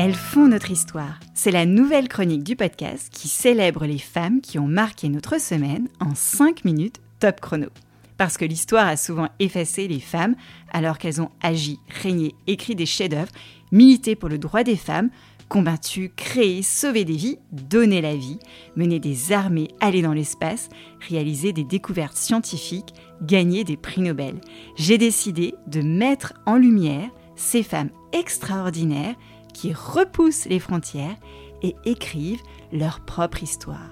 Elles font notre histoire. C'est la nouvelle chronique du podcast qui célèbre les femmes qui ont marqué notre semaine en 5 minutes top chrono. Parce que l'histoire a souvent effacé les femmes alors qu'elles ont agi, régné, écrit des chefs-d'œuvre, milité pour le droit des femmes, combattu, créé, sauvé des vies, donné la vie, mené des armées, allé dans l'espace, réalisé des découvertes scientifiques, gagné des prix Nobel. J'ai décidé de mettre en lumière ces femmes extraordinaires qui repoussent les frontières et écrivent leur propre histoire.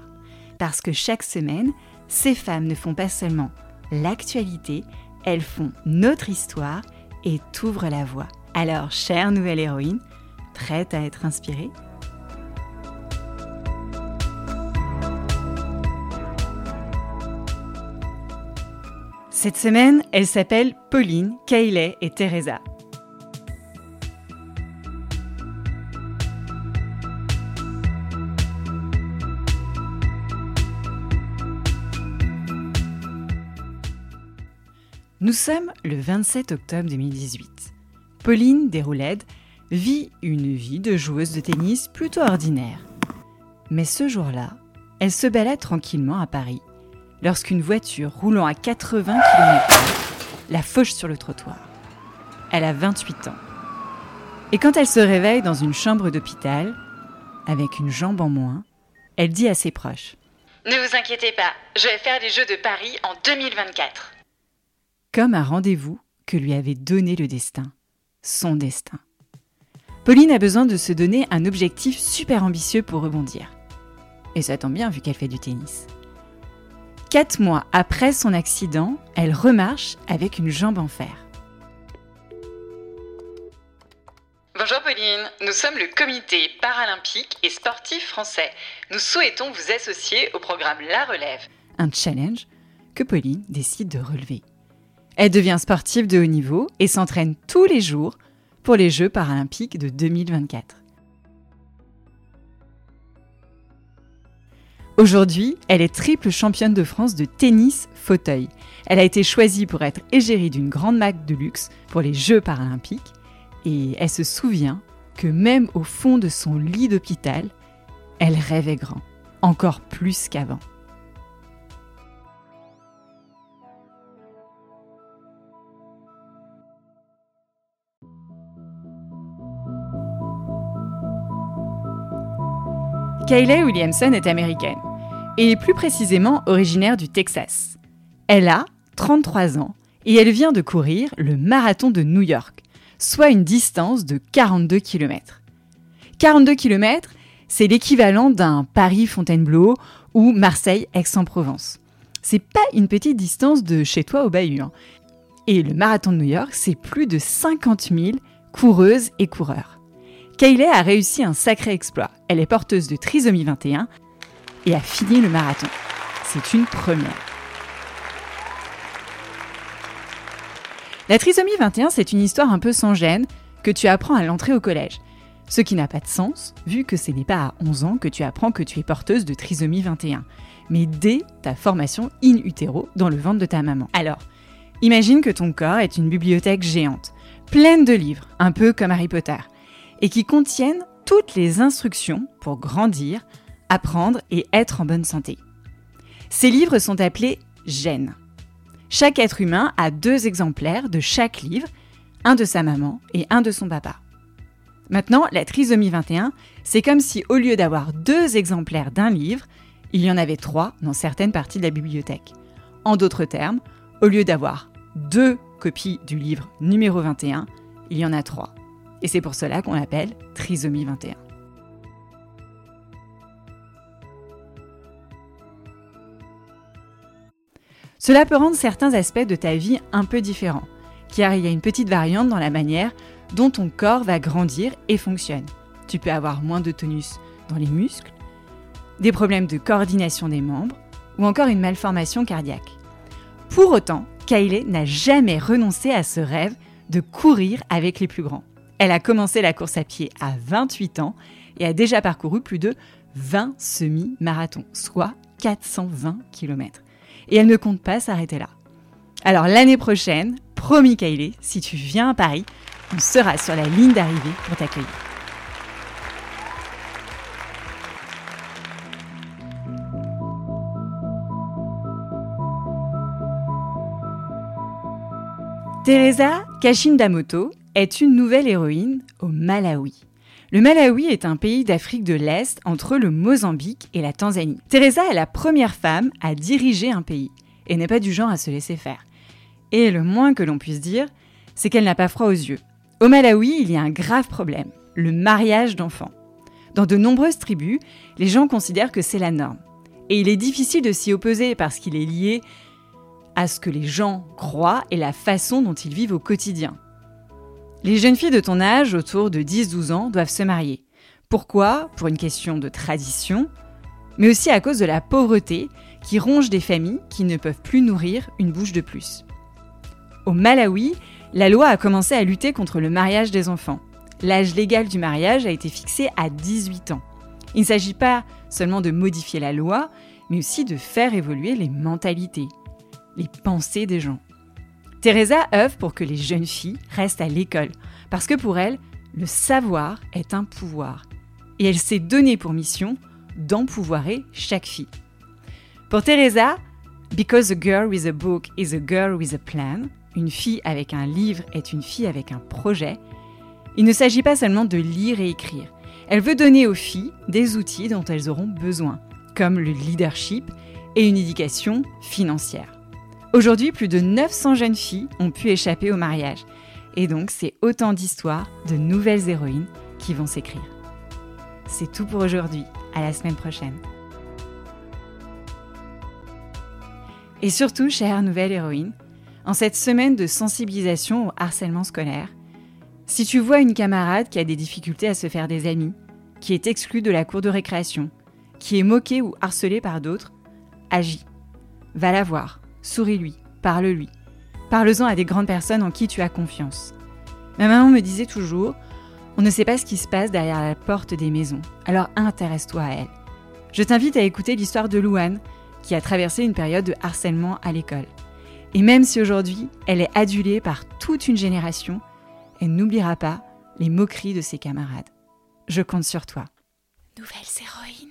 Parce que chaque semaine, ces femmes ne font pas seulement l'actualité, elles font notre histoire et t'ouvrent la voie. Alors, chère nouvelle héroïne, prête à être inspirée Cette semaine, elles s'appellent Pauline, Kayleigh et Teresa. Nous sommes le 27 octobre 2018. Pauline Desroulèdes vit une vie de joueuse de tennis plutôt ordinaire. Mais ce jour-là, elle se balade tranquillement à Paris lorsqu'une voiture roulant à 80 km la fauche sur le trottoir. Elle a 28 ans. Et quand elle se réveille dans une chambre d'hôpital, avec une jambe en moins, elle dit à ses proches Ne vous inquiétez pas, je vais faire les Jeux de Paris en 2024. Comme un rendez-vous que lui avait donné le destin, son destin. Pauline a besoin de se donner un objectif super ambitieux pour rebondir. Et ça tombe bien vu qu'elle fait du tennis. Quatre mois après son accident, elle remarche avec une jambe en fer. Bonjour Pauline, nous sommes le comité paralympique et sportif français. Nous souhaitons vous associer au programme La Relève. Un challenge que Pauline décide de relever. Elle devient sportive de haut niveau et s'entraîne tous les jours pour les Jeux paralympiques de 2024. Aujourd'hui, elle est triple championne de France de tennis fauteuil. Elle a été choisie pour être égérie d'une grande marque de luxe pour les Jeux paralympiques et elle se souvient que même au fond de son lit d'hôpital, elle rêvait grand, encore plus qu'avant. Kayleigh Williamson est américaine, et plus précisément originaire du Texas. Elle a 33 ans et elle vient de courir le marathon de New York, soit une distance de 42 km. 42 km, c'est l'équivalent d'un Paris-Fontainebleau ou Marseille-Aix-en-Provence. C'est pas une petite distance de chez toi au Bahut. Hein. Et le marathon de New York, c'est plus de 50 000 coureuses et coureurs. Kayleigh a réussi un sacré exploit. Elle est porteuse de trisomie 21 et a fini le marathon. C'est une première. La trisomie 21, c'est une histoire un peu sans gêne que tu apprends à l'entrée au collège. Ce qui n'a pas de sens, vu que ce n'est pas à 11 ans que tu apprends que tu es porteuse de trisomie 21, mais dès ta formation in utero dans le ventre de ta maman. Alors, imagine que ton corps est une bibliothèque géante, pleine de livres, un peu comme Harry Potter et qui contiennent toutes les instructions pour grandir, apprendre et être en bonne santé. Ces livres sont appelés gènes. Chaque être humain a deux exemplaires de chaque livre, un de sa maman et un de son papa. Maintenant, la trisomie 21, c'est comme si au lieu d'avoir deux exemplaires d'un livre, il y en avait trois dans certaines parties de la bibliothèque. En d'autres termes, au lieu d'avoir deux copies du livre numéro 21, il y en a trois. Et c'est pour cela qu'on l'appelle trisomie 21. Cela peut rendre certains aspects de ta vie un peu différents, car il y a une petite variante dans la manière dont ton corps va grandir et fonctionne. Tu peux avoir moins de tonus dans les muscles, des problèmes de coordination des membres ou encore une malformation cardiaque. Pour autant, Kylie n'a jamais renoncé à ce rêve de courir avec les plus grands. Elle a commencé la course à pied à 28 ans et a déjà parcouru plus de 20 semi-marathons, soit 420 km. Et elle ne compte pas s'arrêter là. Alors l'année prochaine, promis Kylie, si tu viens à Paris, on sera sur la ligne d'arrivée pour t'accueillir. Teresa Kashindamoto est une nouvelle héroïne au Malawi. Le Malawi est un pays d'Afrique de l'Est entre le Mozambique et la Tanzanie. Teresa est la première femme à diriger un pays et n'est pas du genre à se laisser faire. Et le moins que l'on puisse dire, c'est qu'elle n'a pas froid aux yeux. Au Malawi, il y a un grave problème, le mariage d'enfants. Dans de nombreuses tribus, les gens considèrent que c'est la norme. Et il est difficile de s'y opposer parce qu'il est lié à ce que les gens croient et la façon dont ils vivent au quotidien. Les jeunes filles de ton âge, autour de 10-12 ans, doivent se marier. Pourquoi? Pour une question de tradition, mais aussi à cause de la pauvreté qui ronge des familles qui ne peuvent plus nourrir une bouche de plus. Au Malawi, la loi a commencé à lutter contre le mariage des enfants. L'âge légal du mariage a été fixé à 18 ans. Il ne s'agit pas seulement de modifier la loi, mais aussi de faire évoluer les mentalités, les pensées des gens. Teresa œuvre pour que les jeunes filles restent à l'école, parce que pour elle, le savoir est un pouvoir. Et elle s'est donnée pour mission d'empouvoirer chaque fille. Pour Teresa, Because a girl with a book is a girl with a plan, une fille avec un livre est une fille avec un projet, il ne s'agit pas seulement de lire et écrire. Elle veut donner aux filles des outils dont elles auront besoin, comme le leadership et une éducation financière. Aujourd'hui, plus de 900 jeunes filles ont pu échapper au mariage. Et donc, c'est autant d'histoires de nouvelles héroïnes qui vont s'écrire. C'est tout pour aujourd'hui. À la semaine prochaine. Et surtout, chère nouvelle héroïne, en cette semaine de sensibilisation au harcèlement scolaire, si tu vois une camarade qui a des difficultés à se faire des amis, qui est exclue de la cour de récréation, qui est moquée ou harcelée par d'autres, agis. Va la voir, souris-lui, parle-lui. Parle-en à des grandes personnes en qui tu as confiance. Ma maman me disait toujours on ne sait pas ce qui se passe derrière la porte des maisons, alors intéresse-toi à elle. Je t'invite à écouter l'histoire de Louane, qui a traversé une période de harcèlement à l'école. Et même si aujourd'hui elle est adulée par toute une génération, elle n'oubliera pas les moqueries de ses camarades. Je compte sur toi. Nouvelles héroïnes.